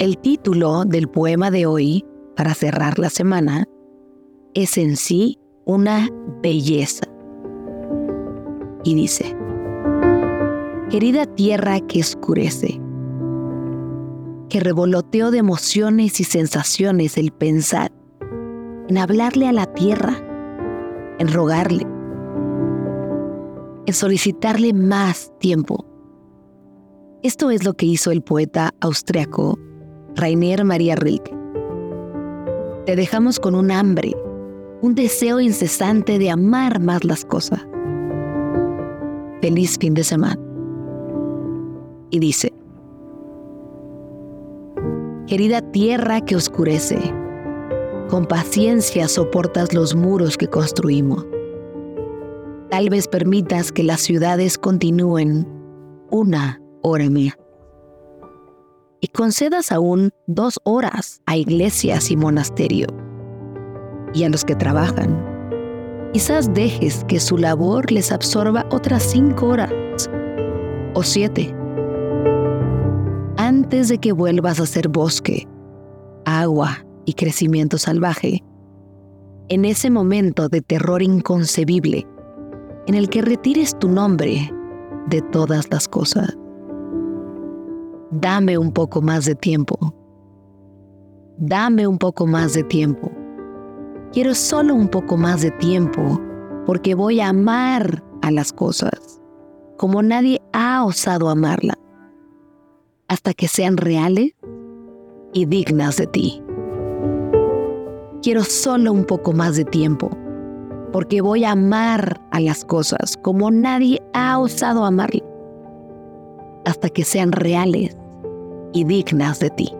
El título del poema de hoy, para cerrar la semana, es en sí una belleza. Y dice, Querida tierra que escurece, que revoloteo de emociones y sensaciones el pensar en hablarle a la tierra, en rogarle, en solicitarle más tiempo. Esto es lo que hizo el poeta austriaco Rainer Maria Rilke. Te dejamos con un hambre, un deseo incesante de amar más las cosas. Feliz fin de semana. Y dice, Querida tierra que oscurece, con paciencia soportas los muros que construimos. Tal vez permitas que las ciudades continúen una hora mía. Y concedas aún dos horas a iglesias y monasterio. Y a los que trabajan. Quizás dejes que su labor les absorba otras cinco horas o siete antes de que vuelvas a ser bosque, agua y crecimiento salvaje, en ese momento de terror inconcebible en el que retires tu nombre de todas las cosas. Dame un poco más de tiempo. Dame un poco más de tiempo. Quiero solo un poco más de tiempo porque voy a amar a las cosas como nadie ha osado amarlas hasta que sean reales y dignas de ti. Quiero solo un poco más de tiempo, porque voy a amar a las cosas como nadie ha osado amarlas, hasta que sean reales y dignas de ti.